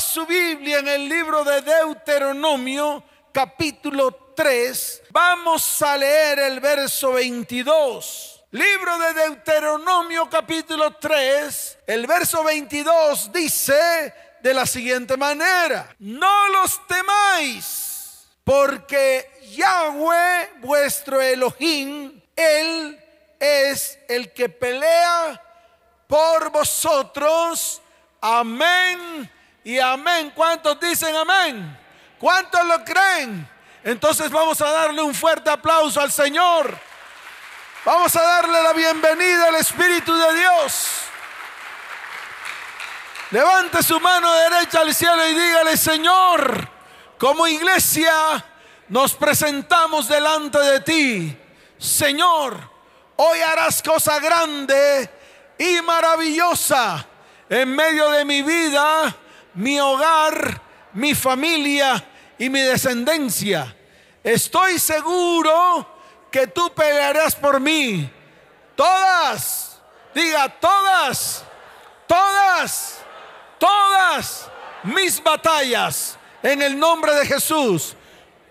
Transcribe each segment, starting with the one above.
Su Biblia en el libro de Deuteronomio, capítulo 3. Vamos a leer el verso 22. Libro de Deuteronomio, capítulo 3. El verso 22 dice de la siguiente manera. No los temáis, porque Yahweh, vuestro Elohim, Él es el que pelea por vosotros. Amén y amén. ¿Cuántos dicen amén? ¿Cuántos lo creen? Entonces vamos a darle un fuerte aplauso al Señor. Vamos a darle la bienvenida al Espíritu de Dios. Levante su mano derecha al cielo y dígale, Señor, como iglesia nos presentamos delante de ti. Señor, hoy harás cosa grande y maravillosa en medio de mi vida mi hogar, mi familia y mi descendencia. Estoy seguro que tú pelearás por mí. Todas, diga todas, todas, todas mis batallas en el nombre de Jesús.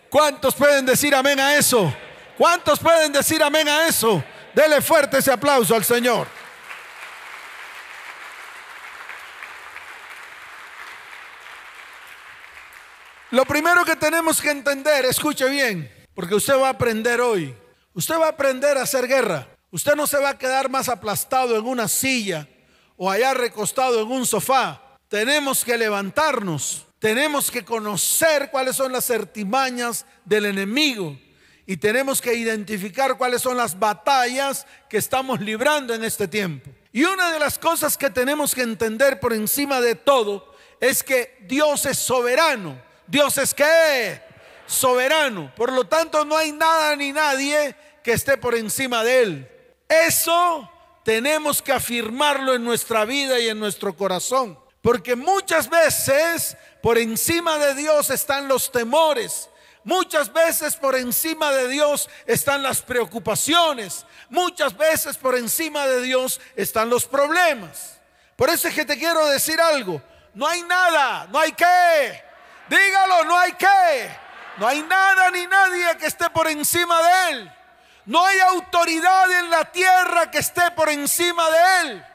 ¿Cuántos pueden decir amén a eso? ¿Cuántos pueden decir amén a eso? Dele fuerte ese aplauso al Señor. Lo primero que tenemos que entender, escuche bien, porque usted va a aprender hoy. Usted va a aprender a hacer guerra. Usted no se va a quedar más aplastado en una silla o allá recostado en un sofá. Tenemos que levantarnos. Tenemos que conocer cuáles son las artimañas del enemigo y tenemos que identificar cuáles son las batallas que estamos librando en este tiempo. Y una de las cosas que tenemos que entender por encima de todo es que Dios es soberano. Dios es que soberano. Por lo tanto, no hay nada ni nadie que esté por encima de él. Eso tenemos que afirmarlo en nuestra vida y en nuestro corazón. Porque muchas veces por encima de Dios están los temores. Muchas veces por encima de Dios están las preocupaciones. Muchas veces por encima de Dios están los problemas. Por eso es que te quiero decir algo. No hay nada, no hay qué Dígalo, no hay qué. No hay nada ni nadie que esté por encima de él. No hay autoridad en la tierra que esté por encima de él.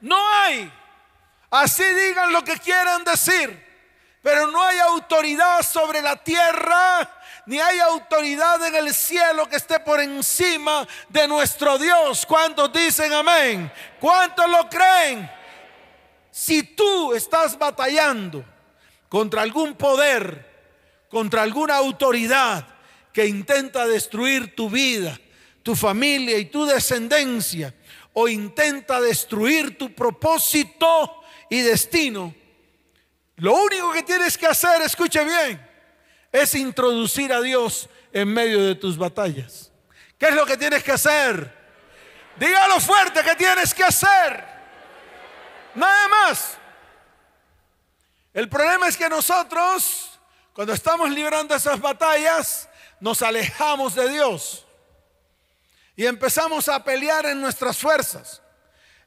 No hay. Así digan lo que quieran decir. Pero no hay autoridad sobre la tierra, ni hay autoridad en el cielo que esté por encima de nuestro Dios. ¿Cuántos dicen amén? ¿Cuántos lo creen? Si tú estás batallando contra algún poder, contra alguna autoridad que intenta destruir tu vida, tu familia y tu descendencia, o intenta destruir tu propósito y destino, lo único que tienes que hacer, escuche bien, es introducir a Dios en medio de tus batallas. ¿Qué es lo que tienes que hacer? Dígalo fuerte que tienes que hacer. Nada más. El problema es que nosotros, cuando estamos librando esas batallas, nos alejamos de Dios y empezamos a pelear en nuestras fuerzas.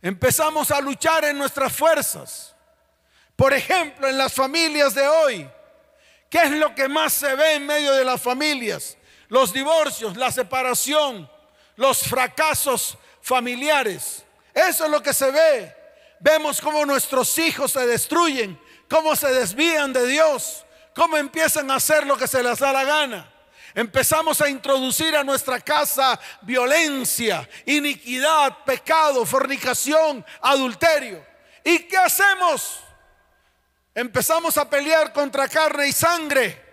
Empezamos a luchar en nuestras fuerzas. Por ejemplo, en las familias de hoy, ¿qué es lo que más se ve en medio de las familias? Los divorcios, la separación, los fracasos familiares. Eso es lo que se ve. Vemos cómo nuestros hijos se destruyen cómo se desvían de Dios, cómo empiezan a hacer lo que se les da la gana. Empezamos a introducir a nuestra casa violencia, iniquidad, pecado, fornicación, adulterio. ¿Y qué hacemos? Empezamos a pelear contra carne y sangre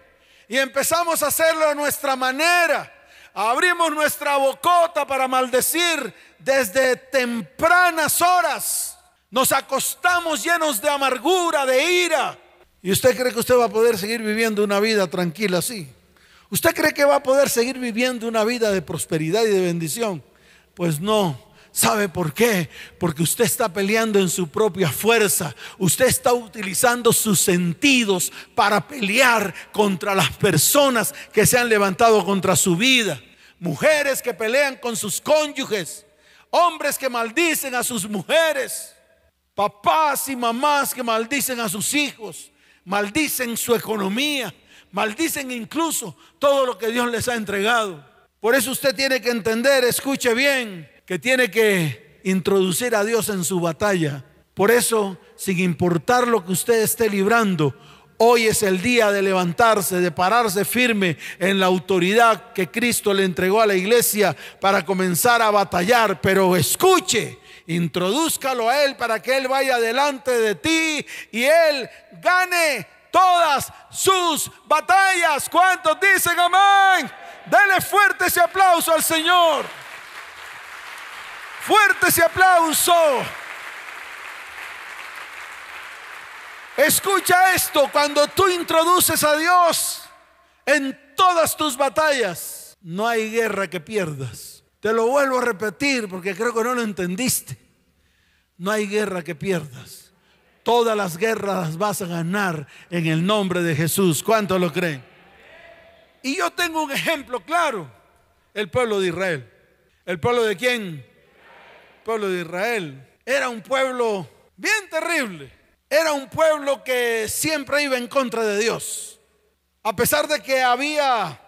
y empezamos a hacerlo a nuestra manera. Abrimos nuestra bocota para maldecir desde tempranas horas nos acostamos llenos de amargura, de ira. ¿Y usted cree que usted va a poder seguir viviendo una vida tranquila así? ¿Usted cree que va a poder seguir viviendo una vida de prosperidad y de bendición? Pues no. ¿Sabe por qué? Porque usted está peleando en su propia fuerza. Usted está utilizando sus sentidos para pelear contra las personas que se han levantado contra su vida. Mujeres que pelean con sus cónyuges. Hombres que maldicen a sus mujeres papás y mamás que maldicen a sus hijos, maldicen su economía, maldicen incluso todo lo que Dios les ha entregado. Por eso usted tiene que entender, escuche bien, que tiene que introducir a Dios en su batalla. Por eso, sin importar lo que usted esté librando, Hoy es el día de levantarse, de pararse firme en la autoridad que Cristo le entregó a la iglesia para comenzar a batallar. Pero escuche, introdúzcalo a Él para que Él vaya delante de ti y Él gane todas sus batallas. ¿Cuántos dicen amén? Dele fuerte ese aplauso al Señor. Fuerte ese aplauso. Escucha esto, cuando tú introduces a Dios en todas tus batallas, no hay guerra que pierdas. Te lo vuelvo a repetir porque creo que no lo entendiste. No hay guerra que pierdas. Todas las guerras las vas a ganar en el nombre de Jesús. ¿Cuántos lo creen? Y yo tengo un ejemplo claro. El pueblo de Israel. ¿El pueblo de quién? El pueblo de Israel. Era un pueblo bien terrible era un pueblo que siempre iba en contra de Dios, a pesar de que había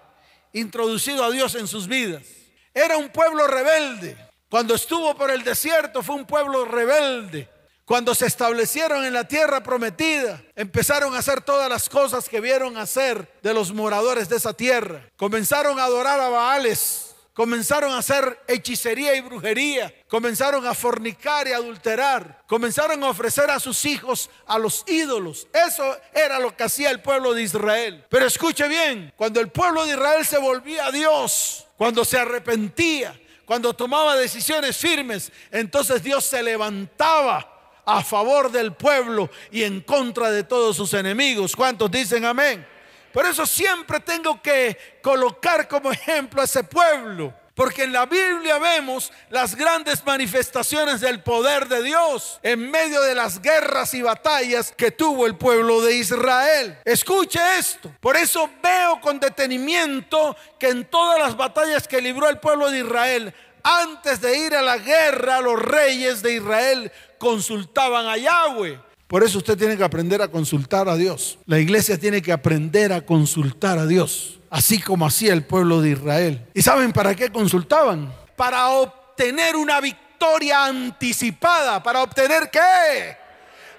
introducido a Dios en sus vidas. Era un pueblo rebelde. Cuando estuvo por el desierto fue un pueblo rebelde. Cuando se establecieron en la tierra prometida, empezaron a hacer todas las cosas que vieron hacer de los moradores de esa tierra. Comenzaron a adorar a Baales, Comenzaron a hacer hechicería y brujería. Comenzaron a fornicar y adulterar. Comenzaron a ofrecer a sus hijos a los ídolos. Eso era lo que hacía el pueblo de Israel. Pero escuche bien, cuando el pueblo de Israel se volvía a Dios, cuando se arrepentía, cuando tomaba decisiones firmes, entonces Dios se levantaba a favor del pueblo y en contra de todos sus enemigos. ¿Cuántos dicen amén? Por eso siempre tengo que colocar como ejemplo a ese pueblo. Porque en la Biblia vemos las grandes manifestaciones del poder de Dios en medio de las guerras y batallas que tuvo el pueblo de Israel. Escuche esto. Por eso veo con detenimiento que en todas las batallas que libró el pueblo de Israel, antes de ir a la guerra, los reyes de Israel consultaban a Yahweh. Por eso usted tiene que aprender a consultar a Dios. La iglesia tiene que aprender a consultar a Dios, así como hacía el pueblo de Israel. ¿Y saben para qué consultaban? Para obtener una victoria anticipada. ¿Para obtener qué?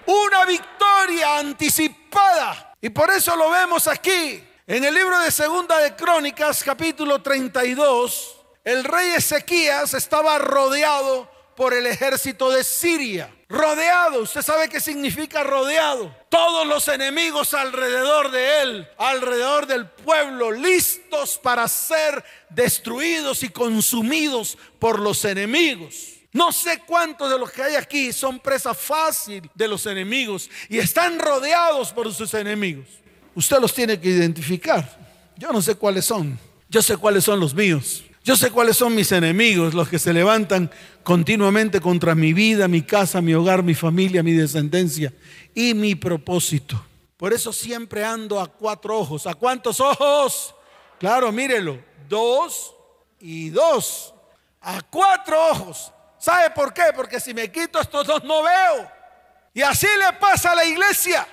Una victoria anticipada. Y por eso lo vemos aquí. En el libro de Segunda de Crónicas, capítulo 32, el rey Ezequías estaba rodeado por el ejército de Siria. Rodeado, usted sabe qué significa rodeado. Todos los enemigos alrededor de él, alrededor del pueblo, listos para ser destruidos y consumidos por los enemigos. No sé cuántos de los que hay aquí son presa fácil de los enemigos y están rodeados por sus enemigos. Usted los tiene que identificar. Yo no sé cuáles son. Yo sé cuáles son los míos. Yo sé cuáles son mis enemigos, los que se levantan continuamente contra mi vida, mi casa, mi hogar, mi familia, mi descendencia y mi propósito. Por eso siempre ando a cuatro ojos. ¿A cuántos ojos? Claro, mírelo. Dos y dos. A cuatro ojos. ¿Sabe por qué? Porque si me quito estos dos no veo. Y así le pasa a la iglesia.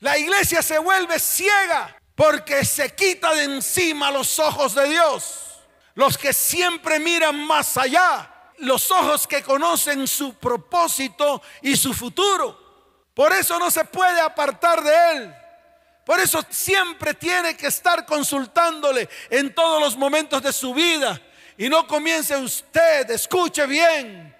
La iglesia se vuelve ciega porque se quita de encima los ojos de Dios los que siempre miran más allá, los ojos que conocen su propósito y su futuro. Por eso no se puede apartar de Él. Por eso siempre tiene que estar consultándole en todos los momentos de su vida. Y no comience usted, escuche bien,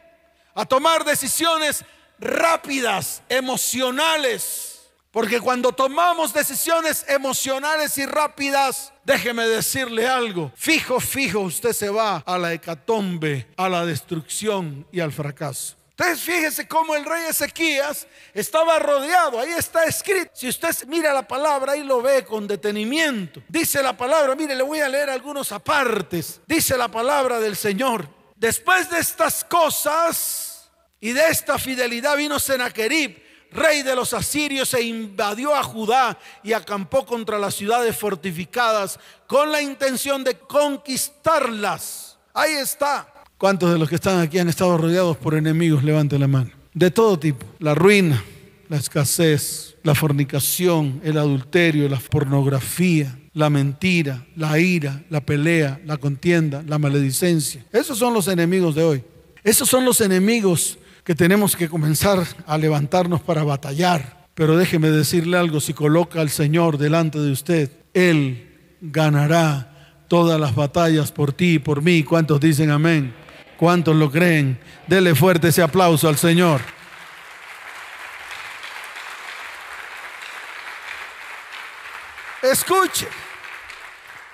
a tomar decisiones rápidas, emocionales porque cuando tomamos decisiones emocionales y rápidas, déjeme decirle algo, fijo, fijo, usted se va a la hecatombe, a la destrucción y al fracaso. Entonces fíjese cómo el rey Ezequías estaba rodeado, ahí está escrito. Si usted mira la palabra, ahí lo ve con detenimiento. Dice la palabra, mire, le voy a leer algunos apartes. Dice la palabra del Señor. Después de estas cosas y de esta fidelidad vino Senaquerib rey de los asirios, e invadió a Judá y acampó contra las ciudades fortificadas con la intención de conquistarlas. Ahí está. ¿Cuántos de los que están aquí han estado rodeados por enemigos? Levante la mano. De todo tipo. La ruina, la escasez, la fornicación, el adulterio, la pornografía, la mentira, la ira, la pelea, la contienda, la maledicencia. Esos son los enemigos de hoy. Esos son los enemigos que tenemos que comenzar a levantarnos para batallar. Pero déjeme decirle algo, si coloca al Señor delante de usted, Él ganará todas las batallas por ti y por mí. ¿Cuántos dicen amén? ¿Cuántos lo creen? Dele fuerte ese aplauso al Señor. Escuche,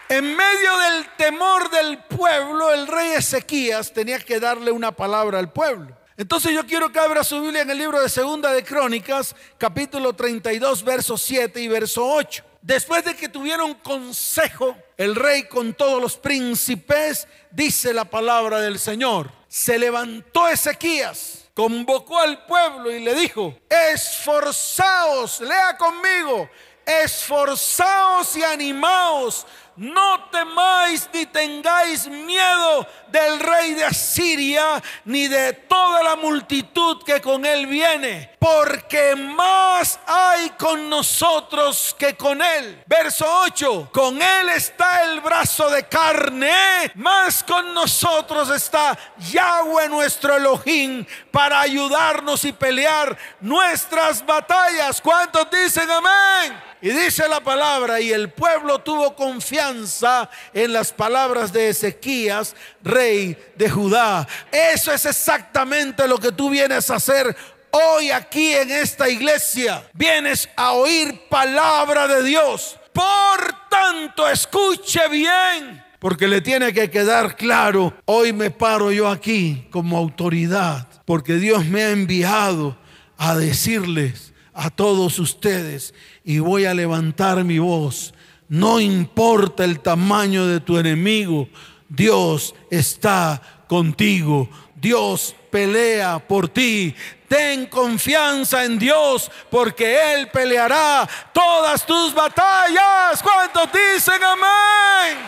en medio del temor del pueblo, el rey Ezequías tenía que darle una palabra al pueblo. Entonces yo quiero que abra su Biblia en el libro de Segunda de Crónicas, capítulo 32, verso 7 y verso 8. Después de que tuvieron consejo, el rey con todos los príncipes, dice la palabra del Señor, se levantó Ezequías, convocó al pueblo y le dijo, esforzaos, lea conmigo, esforzaos y animaos no temáis ni tengáis miedo del rey de Asiria, ni de toda la multitud que con él viene, porque más hay con nosotros que con él. Verso 8, con él está el brazo de carne, más con nosotros está Yahweh nuestro Elohim para ayudarnos y pelear nuestras batallas. ¿Cuántos dicen amén? Y dice la palabra, y el pueblo tuvo confianza en las palabras de Ezequías, rey de Judá. Eso es exactamente lo que tú vienes a hacer hoy aquí en esta iglesia. Vienes a oír palabra de Dios. Por tanto, escuche bien. Porque le tiene que quedar claro, hoy me paro yo aquí como autoridad, porque Dios me ha enviado a decirles a todos ustedes y voy a levantar mi voz. No importa el tamaño de tu enemigo, Dios está contigo. Dios pelea por ti. Ten confianza en Dios porque Él peleará todas tus batallas. ¿Cuántos dicen amén?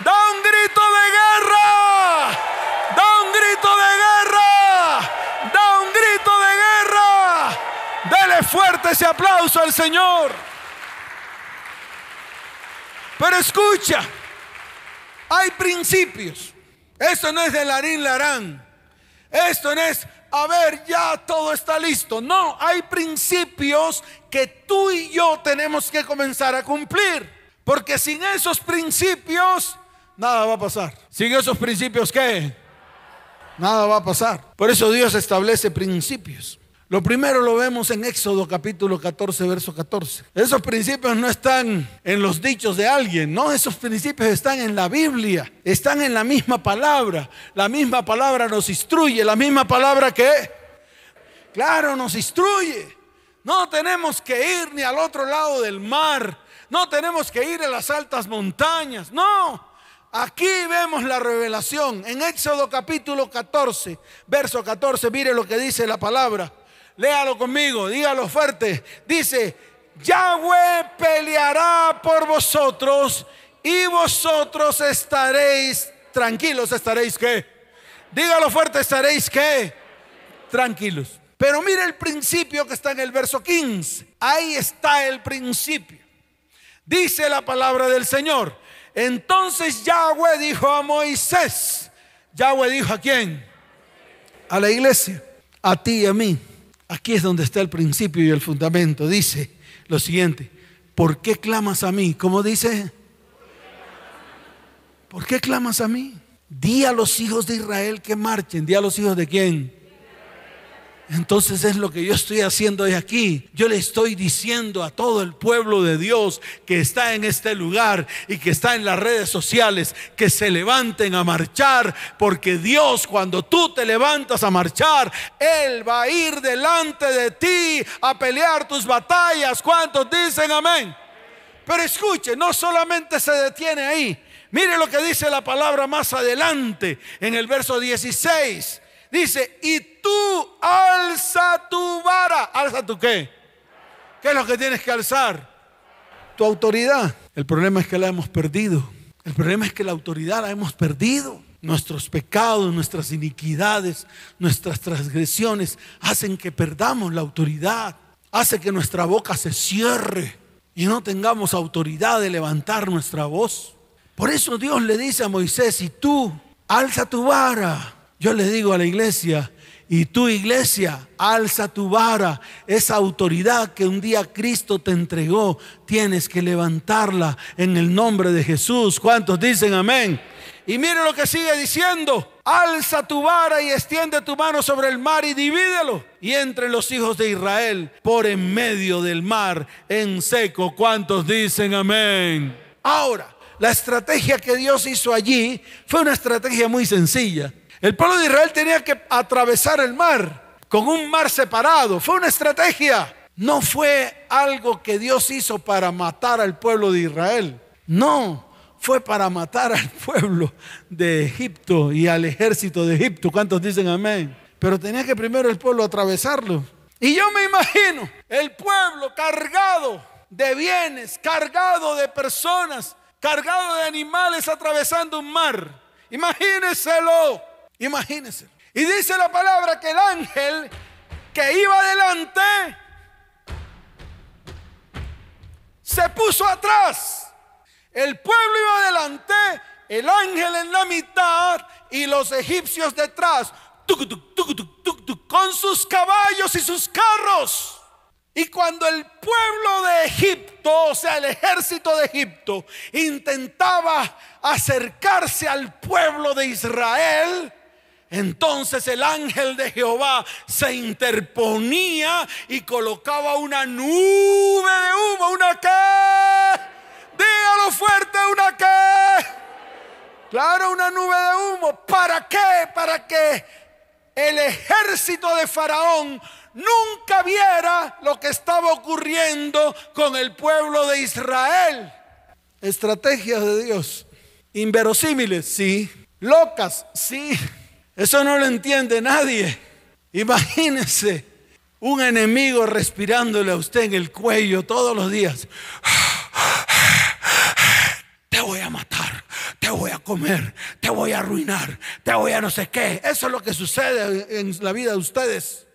Da un grito de guerra. Da un grito de guerra. Da un grito de guerra. Dele fuerte ese aplauso al Señor. Pero escucha, hay principios. Esto no es de larín larán. Esto no es, a ver, ya todo está listo. No, hay principios que tú y yo tenemos que comenzar a cumplir. Porque sin esos principios, nada va a pasar. Sin esos principios, ¿qué? Nada va a pasar. Por eso Dios establece principios. Lo primero lo vemos en Éxodo capítulo 14, verso 14. Esos principios no están en los dichos de alguien, no, esos principios están en la Biblia, están en la misma palabra. La misma palabra nos instruye, la misma palabra que, claro, nos instruye. No tenemos que ir ni al otro lado del mar, no tenemos que ir a las altas montañas, no. Aquí vemos la revelación en Éxodo capítulo 14, verso 14. Mire lo que dice la palabra. Léalo conmigo, dígalo fuerte. Dice, Yahweh peleará por vosotros y vosotros estaréis tranquilos. ¿Estaréis qué? Dígalo fuerte, estaréis qué? Tranquilos. Pero mire el principio que está en el verso 15. Ahí está el principio. Dice la palabra del Señor. Entonces Yahweh dijo a Moisés. Yahweh dijo a quién? A la iglesia. A ti y a mí. Aquí es donde está el principio y el fundamento. Dice lo siguiente, ¿por qué clamas a mí? ¿Cómo dice? ¿Por qué clamas a mí? Di a los hijos de Israel que marchen. Di a los hijos de quién? Entonces es lo que yo estoy haciendo de aquí. Yo le estoy diciendo a todo el pueblo de Dios que está en este lugar y que está en las redes sociales que se levanten a marchar, porque Dios cuando tú te levantas a marchar, Él va a ir delante de ti a pelear tus batallas. ¿Cuántos dicen amén? Pero escuche, no solamente se detiene ahí. Mire lo que dice la palabra más adelante en el verso 16. Dice, y tú alza tu vara. ¿Alza tu qué? ¿Qué es lo que tienes que alzar? Tu autoridad. El problema es que la hemos perdido. El problema es que la autoridad la hemos perdido. Nuestros pecados, nuestras iniquidades, nuestras transgresiones hacen que perdamos la autoridad. hace que nuestra boca se cierre y no tengamos autoridad de levantar nuestra voz. Por eso Dios le dice a Moisés, y tú alza tu vara. Yo le digo a la iglesia, y tu iglesia, alza tu vara. Esa autoridad que un día Cristo te entregó, tienes que levantarla en el nombre de Jesús. ¿Cuántos dicen amén? Y mire lo que sigue diciendo. Alza tu vara y extiende tu mano sobre el mar y divídelo. Y entre los hijos de Israel por en medio del mar en seco. ¿Cuántos dicen amén? Ahora, la estrategia que Dios hizo allí fue una estrategia muy sencilla. El pueblo de Israel tenía que atravesar el mar con un mar separado. Fue una estrategia. No fue algo que Dios hizo para matar al pueblo de Israel. No, fue para matar al pueblo de Egipto y al ejército de Egipto. ¿Cuántos dicen amén? Pero tenía que primero el pueblo atravesarlo. Y yo me imagino el pueblo cargado de bienes, cargado de personas, cargado de animales atravesando un mar. Imagínenselo, imagínense. Y dice la palabra que el ángel que iba adelante se puso atrás. El pueblo iba adelante, el ángel en la mitad y los egipcios detrás, con sus caballos y sus carros. Y cuando el pueblo de Egipto, o sea, el ejército de Egipto, intentaba acercarse al pueblo de Israel, entonces el ángel de Jehová se interponía y colocaba una nube de humo, una que, dígalo fuerte, una que, claro, una nube de humo. ¿Para qué? Para que el ejército de Faraón nunca viera lo que estaba ocurriendo con el pueblo de Israel. Estrategias de Dios. Inverosímiles, sí. Locas, sí. Eso no lo entiende nadie. Imagínese un enemigo respirándole a usted en el cuello todos los días. Te voy a matar, te voy a comer, te voy a arruinar, te voy a no sé qué. Eso es lo que sucede en la vida de ustedes.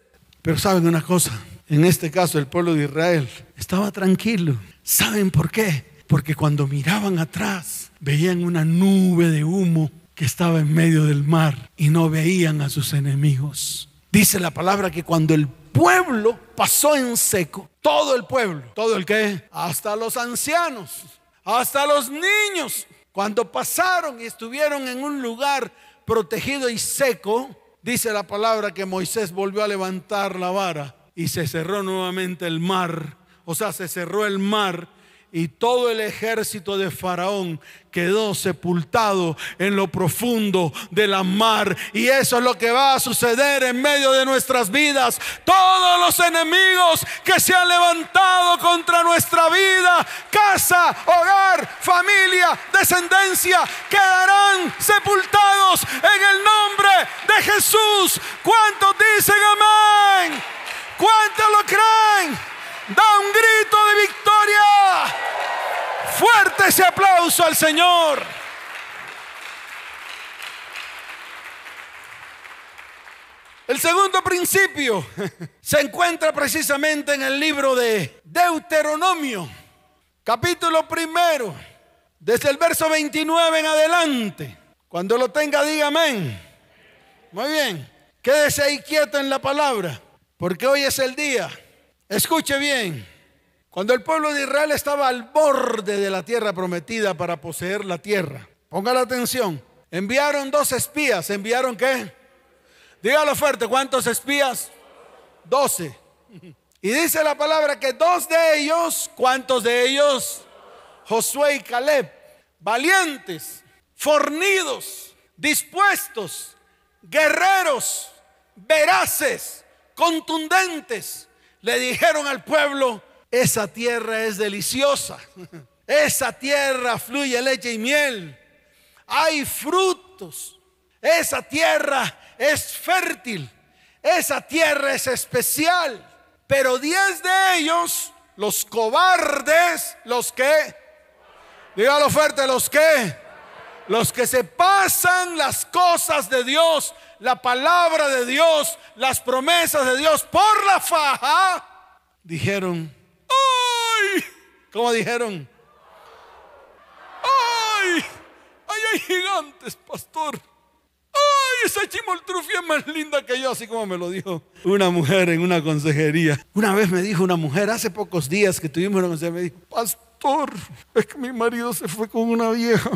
Pero saben una cosa, en este caso el pueblo de Israel estaba tranquilo. ¿Saben por qué? Porque cuando miraban atrás veían una nube de humo estaba en medio del mar y no veían a sus enemigos. Dice la palabra que cuando el pueblo pasó en seco, todo el pueblo, todo el que, hasta los ancianos, hasta los niños, cuando pasaron y estuvieron en un lugar protegido y seco, Dice la palabra que Moisés volvió a levantar la vara y se cerró nuevamente el mar. O sea, se cerró el mar y todo el ejército de Faraón quedó sepultado en lo profundo de la mar. Y eso es lo que va a suceder en medio de nuestras vidas. Todos los enemigos que se han levantado contra nuestra vida, casa, hogar, familia, descendencia, quedarán sepultados en el nombre de Jesús. ¿Cuántos dicen amén? ¿Cuántos lo creen? Da un grito de victoria. Fuerte ese aplauso al Señor. El segundo principio se encuentra precisamente en el libro de Deuteronomio, capítulo primero, desde el verso 29 en adelante. Cuando lo tenga, diga amén. Muy bien, quédese ahí quieto en la palabra, porque hoy es el día Escuche bien, cuando el pueblo de Israel estaba al borde de la tierra prometida para poseer la tierra, ponga la atención, enviaron dos espías, ¿enviaron qué? Dígalo fuerte, ¿cuántos espías? Doce. Y dice la palabra que dos de ellos, ¿cuántos de ellos? Josué y Caleb, valientes, fornidos, dispuestos, guerreros, veraces, contundentes le dijeron al pueblo, esa tierra es deliciosa, esa tierra fluye leche y miel, hay frutos, esa tierra es fértil, esa tierra es especial, pero diez de ellos, los cobardes, los que, dígalo fuerte, los que, los que se pasan las cosas de Dios, la palabra de Dios, las promesas de Dios por la faja, dijeron, ¡ay! ¿Cómo dijeron? ¡ay! ¡ay, hay gigantes, pastor! ¡Ay, esa chimoltrufia es más linda que yo! Así como me lo dijo una mujer en una consejería. Una vez me dijo una mujer, hace pocos días que tuvimos una consejería, me dijo, pastor, es que mi marido se fue con una vieja.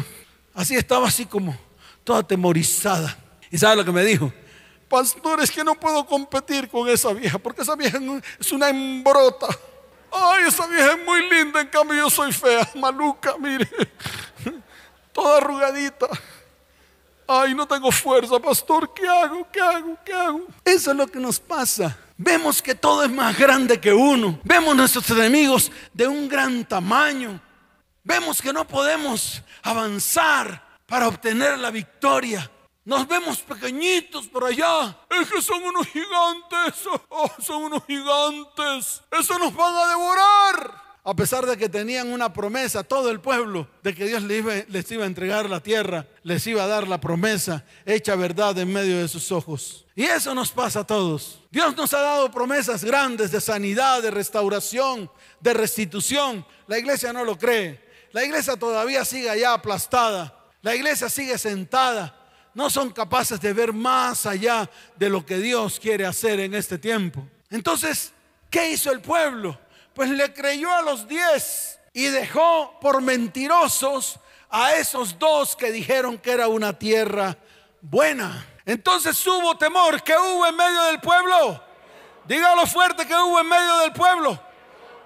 Así estaba así como toda atemorizada. ¿Y sabe lo que me dijo? Pastor, es que no puedo competir con esa vieja, porque esa vieja es una embrota. Ay, esa vieja es muy linda, en cambio yo soy fea, maluca, mire, toda arrugadita. Ay, no tengo fuerza, pastor, ¿qué hago? ¿Qué hago? ¿Qué hago? Eso es lo que nos pasa. Vemos que todo es más grande que uno. Vemos nuestros enemigos de un gran tamaño. Vemos que no podemos avanzar para obtener la victoria. Nos vemos pequeñitos por allá. Es que son unos gigantes. Oh, son unos gigantes. Eso nos van a devorar. A pesar de que tenían una promesa, todo el pueblo, de que Dios les iba, les iba, a entregar la tierra, les iba a dar la promesa hecha verdad en medio de sus ojos. Y eso nos pasa a todos. Dios nos ha dado promesas grandes de sanidad, de restauración, de restitución. La iglesia no lo cree. La iglesia todavía sigue allá aplastada. La iglesia sigue sentada no son capaces de ver más allá de lo que Dios quiere hacer en este tiempo. Entonces, ¿qué hizo el pueblo? Pues le creyó a los diez y dejó por mentirosos a esos dos que dijeron que era una tierra buena. Entonces hubo temor. ¿Qué hubo en medio del pueblo? Dígalo fuerte que hubo en medio del pueblo.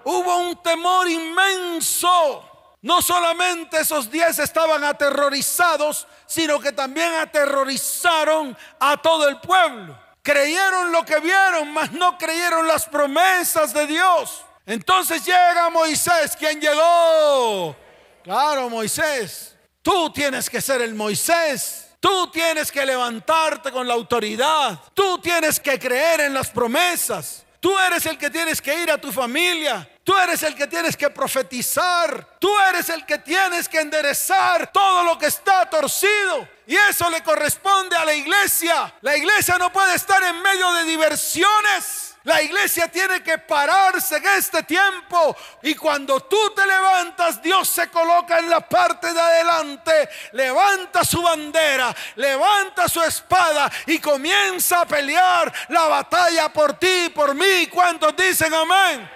Hubo un temor inmenso. No solamente esos diez estaban aterrorizados, sino que también aterrorizaron a todo el pueblo. Creyeron lo que vieron, mas no creyeron las promesas de Dios. Entonces llega Moisés, ¿quién llegó? Claro, Moisés. Tú tienes que ser el Moisés. Tú tienes que levantarte con la autoridad. Tú tienes que creer en las promesas. Tú eres el que tienes que ir a tu familia. Tú eres el que tienes que profetizar. Tú eres el que tienes que enderezar todo lo que está torcido. Y eso le corresponde a la iglesia. La iglesia no puede estar en medio de diversiones. La iglesia tiene que pararse en este tiempo y cuando tú te levantas, Dios se coloca en la parte de adelante, levanta su bandera, levanta su espada y comienza a pelear la batalla por ti y por mí. ¿Cuántos dicen amén?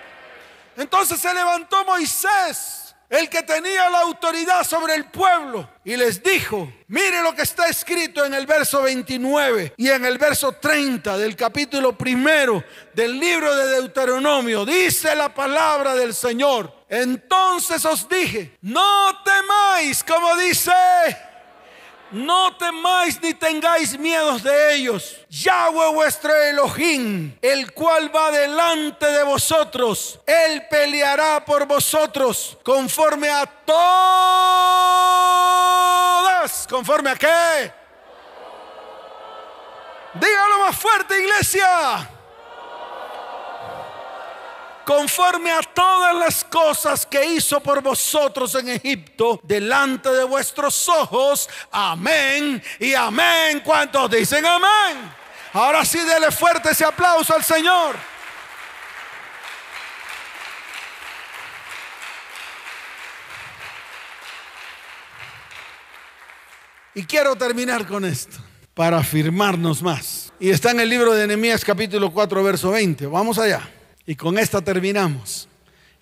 Entonces se levantó Moisés, el que tenía la autoridad sobre el pueblo, y les dijo, mire lo que está escrito en el verso 29 y en el verso 30 del capítulo primero del libro de Deuteronomio. Dice la palabra del Señor. Entonces os dije, no temáis, como dice no temáis ni tengáis miedos de ellos. Yahweh vuestro Elohim, el cual va delante de vosotros, él peleará por vosotros conforme a todas. ¿Conforme a qué? Dígalo más fuerte, iglesia conforme a todas las cosas que hizo por vosotros en Egipto, delante de vuestros ojos. Amén y amén. ¿Cuántos dicen amén? Ahora sí, dele fuerte ese aplauso al Señor. Y quiero terminar con esto para afirmarnos más. Y está en el libro de Nehemías capítulo 4 verso 20. Vamos allá. Y con esta terminamos.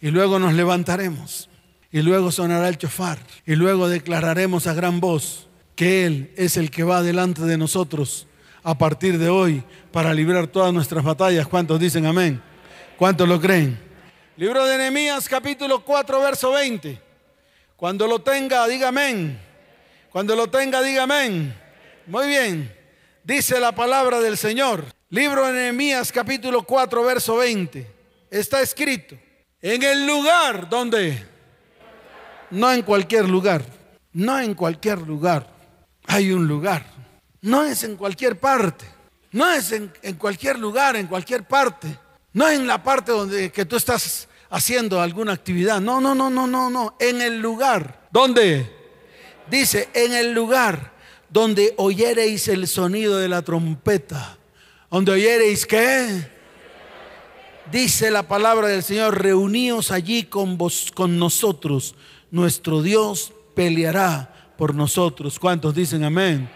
Y luego nos levantaremos. Y luego sonará el chofar. Y luego declararemos a gran voz que Él es el que va delante de nosotros a partir de hoy para librar todas nuestras batallas. ¿Cuántos dicen amén? ¿Cuántos lo creen? Libro de Nehemías capítulo 4 verso 20. Cuando lo tenga, diga amén. Cuando lo tenga, diga amén. Muy bien. Dice la palabra del Señor. Libro de Nehemías capítulo 4 verso 20. Está escrito, en el lugar donde, no en cualquier lugar, no en cualquier lugar, hay un lugar. No es en cualquier parte, no es en, cualquier lugar, en cualquier parte, no en la parte donde que tú estás haciendo alguna actividad. No, no, no, no, no, no, en el lugar. ¿Dónde? Dice, en el lugar donde oyereis el sonido de la trompeta donde oyereis qué? Dice la palabra del Señor, reuníos allí con vos, con nosotros. Nuestro Dios peleará por nosotros. ¿Cuántos dicen amén?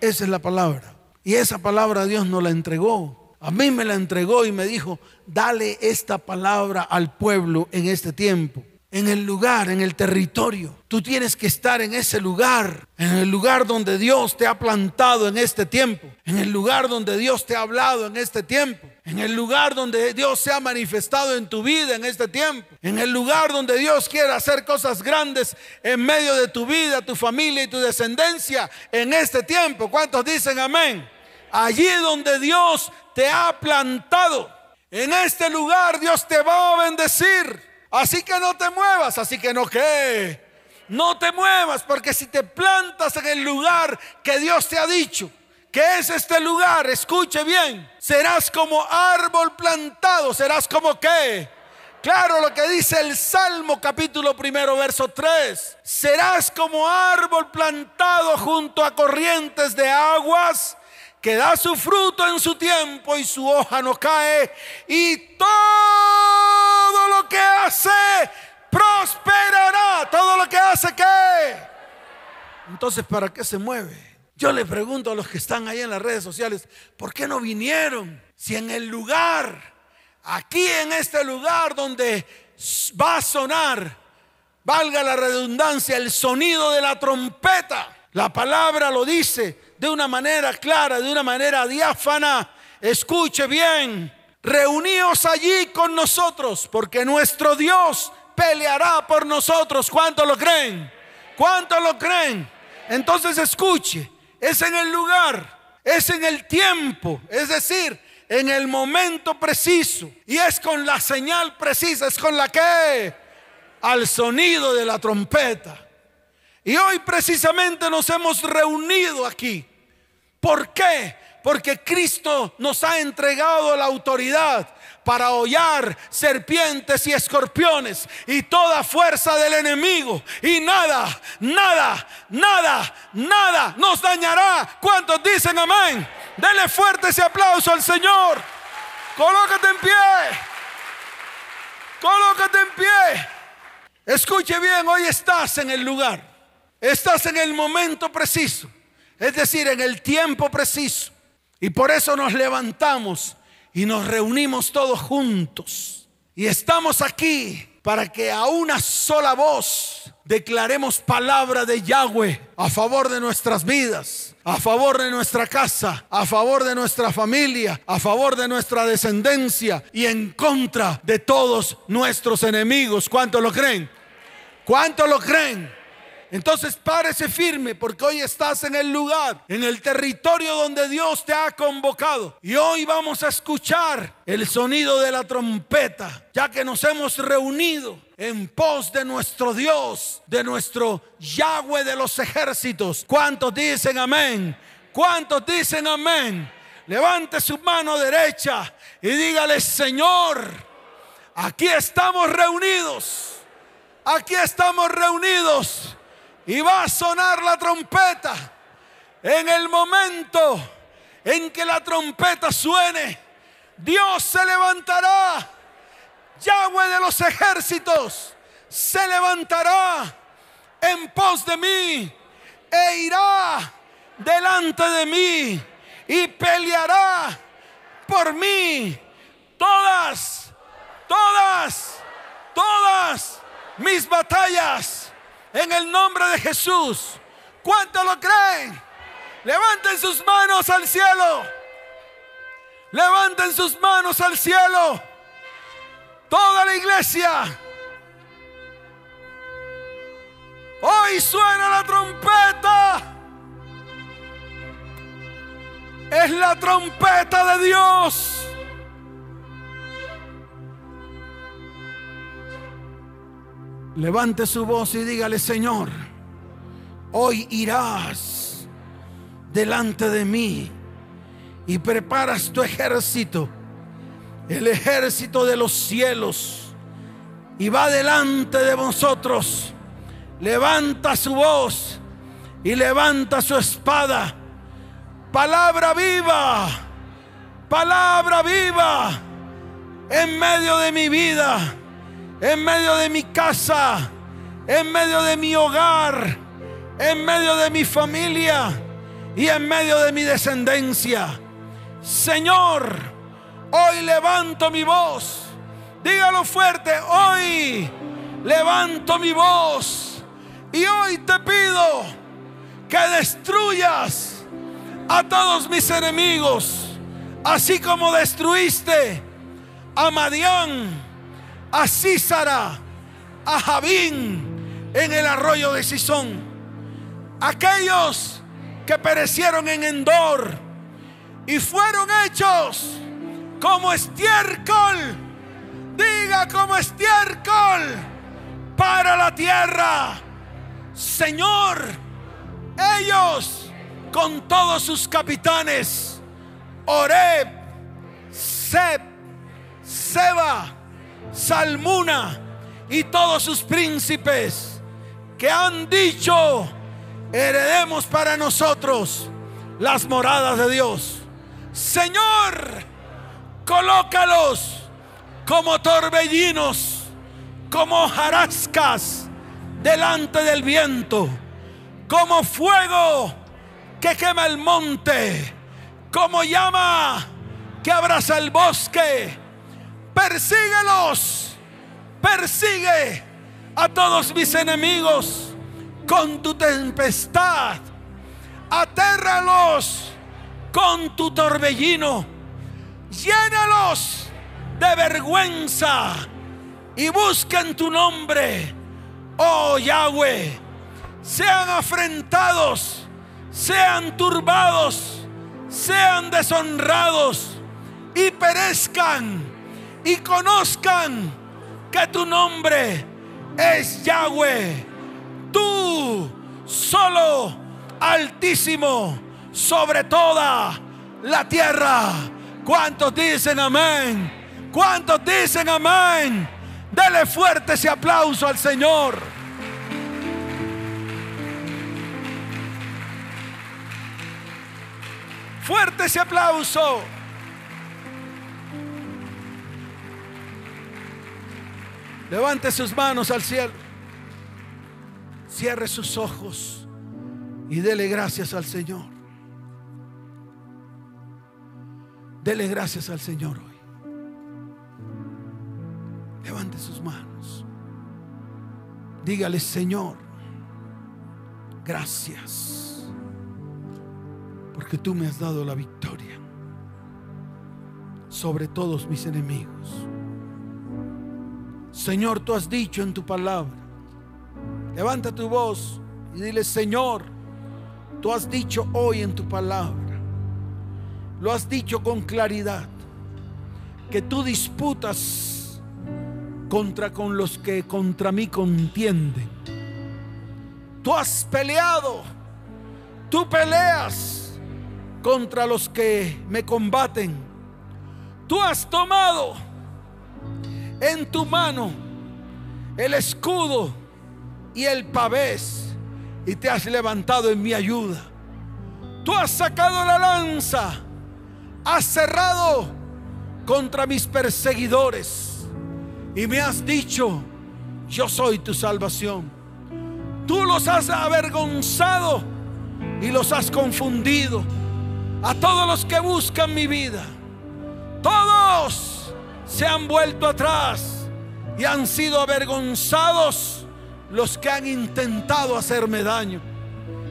Esa es la palabra. Y esa palabra Dios nos la entregó. A mí me la entregó y me dijo, dale esta palabra al pueblo en este tiempo en el lugar, en el territorio. Tú tienes que estar en ese lugar, en el lugar donde Dios te ha plantado en este tiempo, en el lugar donde Dios te ha hablado en este tiempo, en el lugar donde Dios se ha manifestado en tu vida en este tiempo, en el lugar donde Dios quiere hacer cosas grandes en medio de tu vida, tu familia y tu descendencia en este tiempo. ¿Cuántos dicen amén? Allí donde Dios te ha plantado, en este lugar Dios te va a bendecir. Así que no te muevas, así que no que no te muevas, porque si te plantas en el lugar que Dios te ha dicho, que es este lugar, escuche bien, serás como árbol plantado, serás como qué. Claro lo que dice el Salmo capítulo primero, verso 3. Serás como árbol plantado junto a corrientes de aguas que da su fruto en su tiempo y su hoja no cae y todo lo que hace prosperará. Todo lo que hace que. Entonces, ¿para qué se mueve? Yo le pregunto a los que están ahí en las redes sociales, ¿por qué no vinieron? Si en el lugar, aquí en este lugar donde va a sonar, valga la redundancia, el sonido de la trompeta, la palabra lo dice, de una manera clara, de una manera diáfana. Escuche bien, reuníos allí con nosotros, porque nuestro Dios peleará por nosotros. ¿Cuánto lo creen? ¿Cuánto lo creen? Entonces escuche, es en el lugar, es en el tiempo, es decir, en el momento preciso. Y es con la señal precisa, es con la que al sonido de la trompeta. Y hoy precisamente nos hemos reunido aquí. ¿Por qué? Porque Cristo nos ha entregado la autoridad para hollar serpientes y escorpiones y toda fuerza del enemigo. Y nada, nada, nada, nada nos dañará. ¿Cuántos dicen amén? Dele fuerte ese aplauso al Señor. Colócate en pie. Colócate en pie. Escuche bien, hoy estás en el lugar Estás en el momento preciso, es decir, en el tiempo preciso. Y por eso nos levantamos y nos reunimos todos juntos. Y estamos aquí para que a una sola voz declaremos palabra de Yahweh a favor de nuestras vidas, a favor de nuestra casa, a favor de nuestra familia, a favor de nuestra descendencia y en contra de todos nuestros enemigos. ¿Cuánto lo creen? ¿Cuánto lo creen? Entonces párese firme porque hoy estás en el lugar, en el territorio donde Dios te ha convocado. Y hoy vamos a escuchar el sonido de la trompeta, ya que nos hemos reunido en pos de nuestro Dios, de nuestro Yahweh de los ejércitos. ¿Cuántos dicen amén? ¿Cuántos dicen amén? Levante su mano derecha y dígale, Señor, aquí estamos reunidos. Aquí estamos reunidos y va a sonar la trompeta. En el momento en que la trompeta suene, Dios se levantará. Yahweh de los ejércitos se levantará en pos de mí e irá delante de mí y peleará por mí todas, todas, todas mis batallas en el nombre de Jesús. ¿Cuántos lo creen? Levanten sus manos al cielo. Levanten sus manos al cielo. Toda la iglesia. Hoy suena la trompeta. Es la trompeta de Dios. Levante su voz y dígale, Señor, hoy irás delante de mí y preparas tu ejército, el ejército de los cielos, y va delante de vosotros. Levanta su voz y levanta su espada. Palabra viva, palabra viva, en medio de mi vida, en medio de mi casa, en medio de mi hogar, en medio de mi familia y en medio de mi descendencia. Señor, hoy levanto mi voz. Dígalo fuerte, hoy levanto mi voz. Y hoy te pido que destruyas a todos mis enemigos, así como destruiste a Madián, a Císara, a Javín en el arroyo de Sison. Aquellos que perecieron en Endor y fueron hechos como estiércol. Diga como estiércol para la tierra. Señor, ellos con todos sus capitanes, Oreb, Seb, Seba, Salmuna y todos sus príncipes que han dicho, heredemos para nosotros las moradas de Dios. Señor, colócalos como torbellinos, como jarascas delante del viento, como fuego que quema el monte, como llama que abraza el bosque. Persíguelos, persigue a todos mis enemigos con tu tempestad. Atérralos con tu torbellino. Llénalos de vergüenza y busquen tu nombre, oh Yahweh. Sean afrentados, sean turbados, sean deshonrados y perezcan y conozcan que tu nombre es Yahweh. Tú solo altísimo sobre toda la tierra. ¿Cuántos dicen amén? ¿Cuántos dicen amén? Dele fuerte ese aplauso al Señor. Fuerte ese aplauso. Levante sus manos al cielo. Cierre sus ojos y dele gracias al Señor. Dele gracias al Señor hoy. Levante sus manos. Dígale, Señor, gracias. Porque tú me has dado la victoria sobre todos mis enemigos. Señor, tú has dicho en tu palabra. Levanta tu voz y dile, Señor, tú has dicho hoy en tu palabra lo has dicho con claridad, que tú disputas contra con los que contra mí contienden. Tú has peleado, tú peleas contra los que me combaten. Tú has tomado en tu mano el escudo y el pavés y te has levantado en mi ayuda. Tú has sacado la lanza has cerrado contra mis perseguidores y me has dicho, yo soy tu salvación. Tú los has avergonzado y los has confundido. A todos los que buscan mi vida, todos se han vuelto atrás y han sido avergonzados los que han intentado hacerme daño.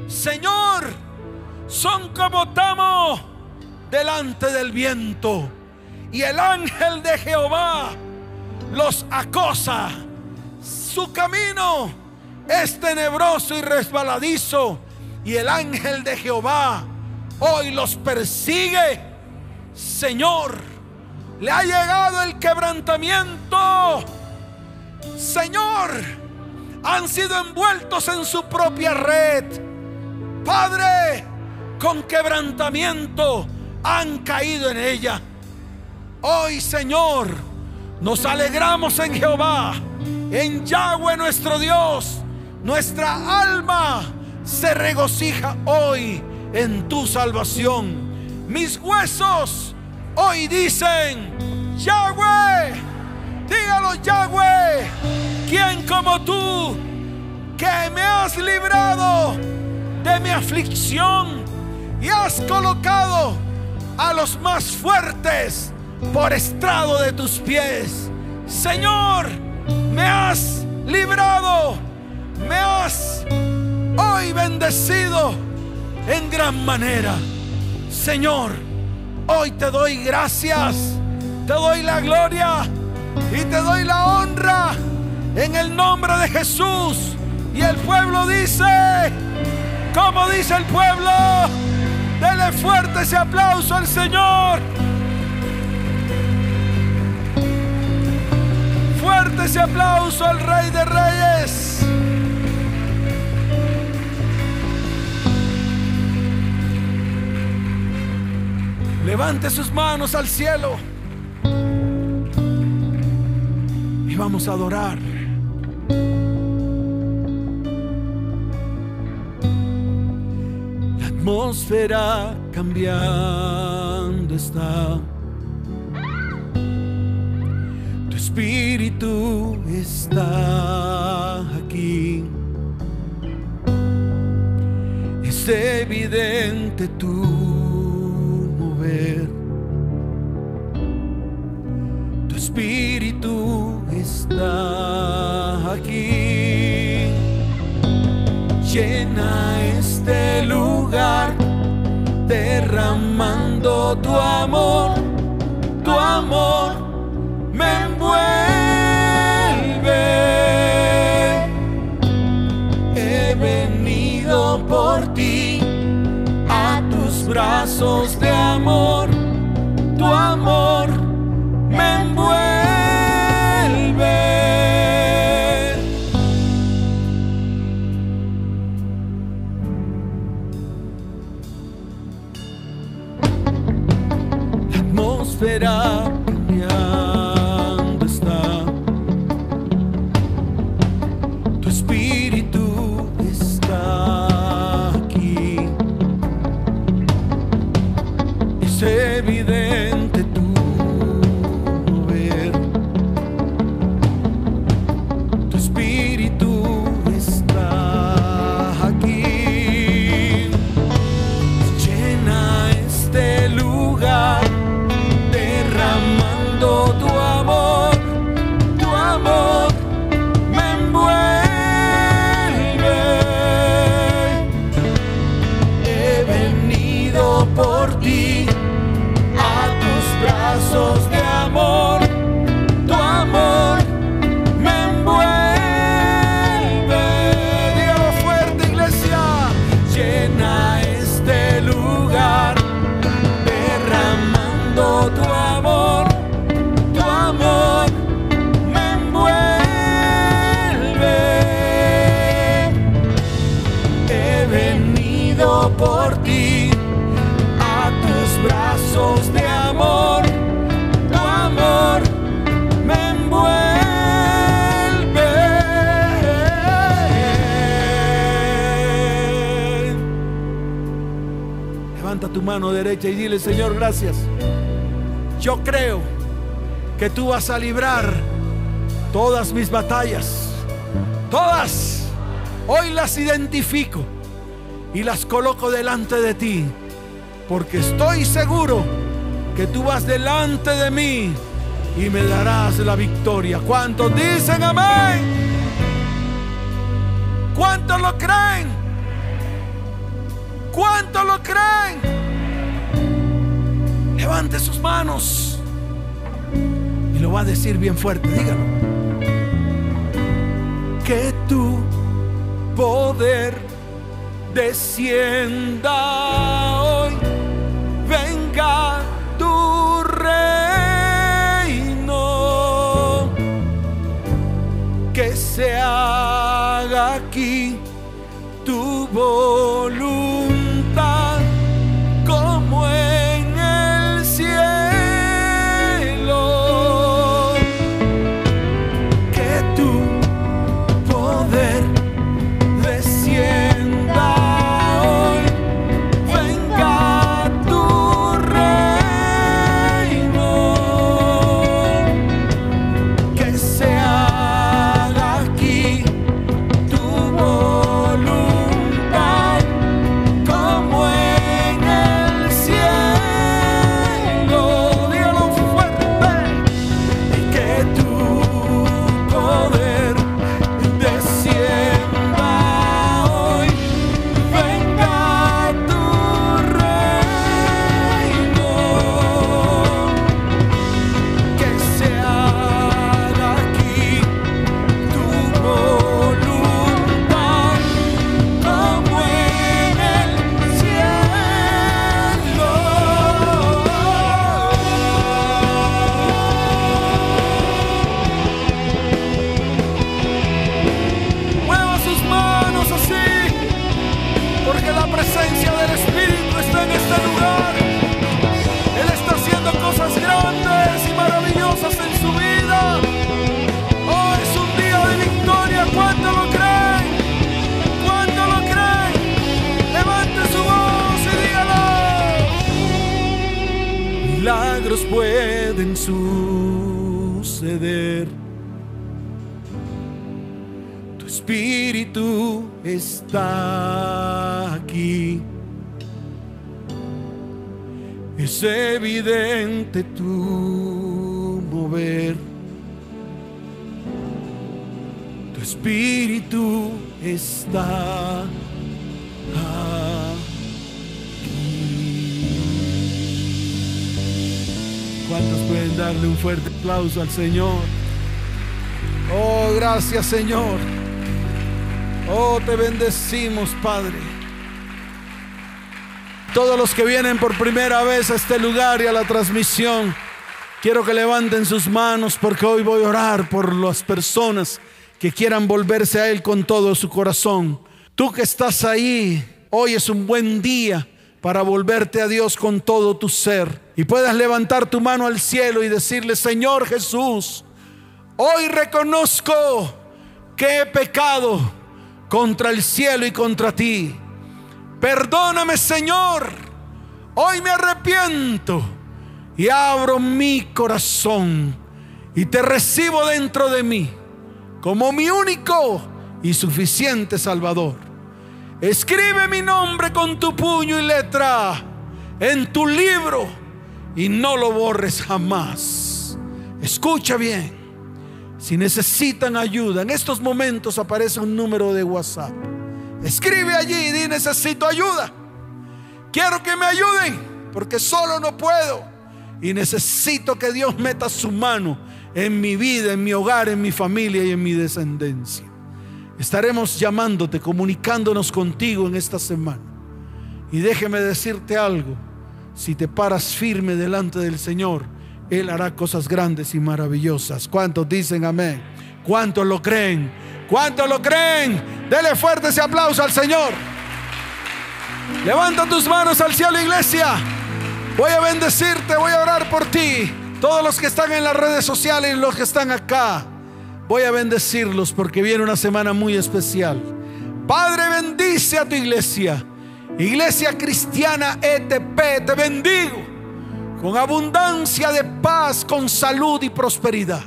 Señor, son como tamo delante del viento. Y el ángel de Jehová los acosa. Su camino es tenebroso y resbaladizo. Y el ángel de Jehová hoy los persigue. Señor, le ha llegado el quebrantamiento. Señor, han sido envueltos en su propia red. Padre, con quebrantamiento han caído en ella. Hoy, Señor, nos alegramos en Jehová, en Yahweh nuestro Dios. Nuestra alma se regocija hoy en tu salvación. Mis huesos hoy dicen, Yahweh, dígalo Yahweh, ¿quién como tú que me has librado de mi aflicción y has colocado a los más fuertes por estrado de tus pies? Señor, me has librado, me has hoy bendecido en gran manera. Señor, hoy te doy gracias, te doy la gloria y te doy la honra en el nombre de Jesús. Y el pueblo dice, como dice el pueblo, dele fuerte ese aplauso al Señor. Fuerte ese aplauso al Rey de Reyes. Levante sus manos al cielo y vamos a adorar. La atmósfera cambiando está. Tu espíritu está aquí. Es evidente tu espíritu está aquí. Llena este lugar, derramando tu amor, tu amor me envuelve. He venido por ti brazos de amor, tu amor gracias. Yo creo que tú vas a librar todas mis batallas. Todas. Hoy las identifico y las coloco delante de ti. Porque estoy seguro que tú vas delante de mí y me darás la victoria. ¿Cuántos dicen amén? ¿Cuántos lo creen? ¿Cuántos lo creen? Levante sus manos. Y lo va a decir bien fuerte, dígalo. Que tu poder descienda hoy. Venga tu reino. Que se darle un fuerte aplauso al Señor? Oh, gracias Señor. Oh, te bendecimos, Padre. Todos los que vienen por primera vez a este lugar y a la transmisión, quiero que levanten sus manos porque hoy voy a orar por las personas que quieran volverse a Él con todo su corazón. Tú que estás ahí, hoy es un buen día para volverte a Dios con todo tu ser. Y puedas levantar tu mano al cielo y decirle, Señor Jesús, hoy reconozco que he pecado contra el cielo y contra ti. Perdóname, Señor. Hoy me arrepiento y abro mi corazón y te recibo dentro de mí como mi único y suficiente Salvador. Escribe mi nombre con tu puño y letra en tu libro y no lo borres jamás. Escucha bien. Si necesitan ayuda, en estos momentos aparece un número de WhatsApp. Escribe allí y di necesito ayuda. Quiero que me ayuden porque solo no puedo. Y necesito que Dios meta su mano en mi vida, en mi hogar, en mi familia y en mi descendencia. Estaremos llamándote, comunicándonos contigo en esta semana. Y déjeme decirte algo, si te paras firme delante del Señor, Él hará cosas grandes y maravillosas. ¿Cuántos dicen amén? ¿Cuántos lo creen? ¿Cuántos lo creen? Dele fuerte ese aplauso al Señor. Levanta tus manos al cielo, iglesia. Voy a bendecirte, voy a orar por ti. Todos los que están en las redes sociales y los que están acá, voy a bendecirlos porque viene una semana muy especial. Padre, bendice a tu iglesia. Iglesia cristiana ETP, te bendigo con abundancia de paz, con salud y prosperidad.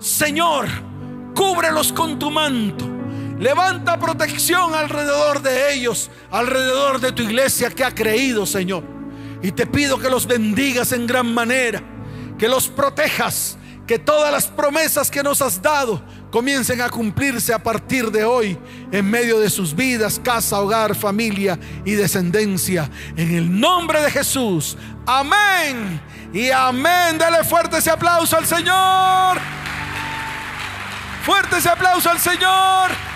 Señor, cúbrelos con tu manto. Levanta protección alrededor de ellos, alrededor de tu iglesia que ha creído, Señor. Y te pido que los bendigas en gran manera, que los protejas, que todas las promesas que nos has dado comiencen a cumplirse a partir de hoy en medio de sus vidas, casa, hogar, familia y descendencia. En el nombre de Jesús. Amén. Y amén. Dale fuerte ese aplauso al Señor. Fuerte ese aplauso al Señor.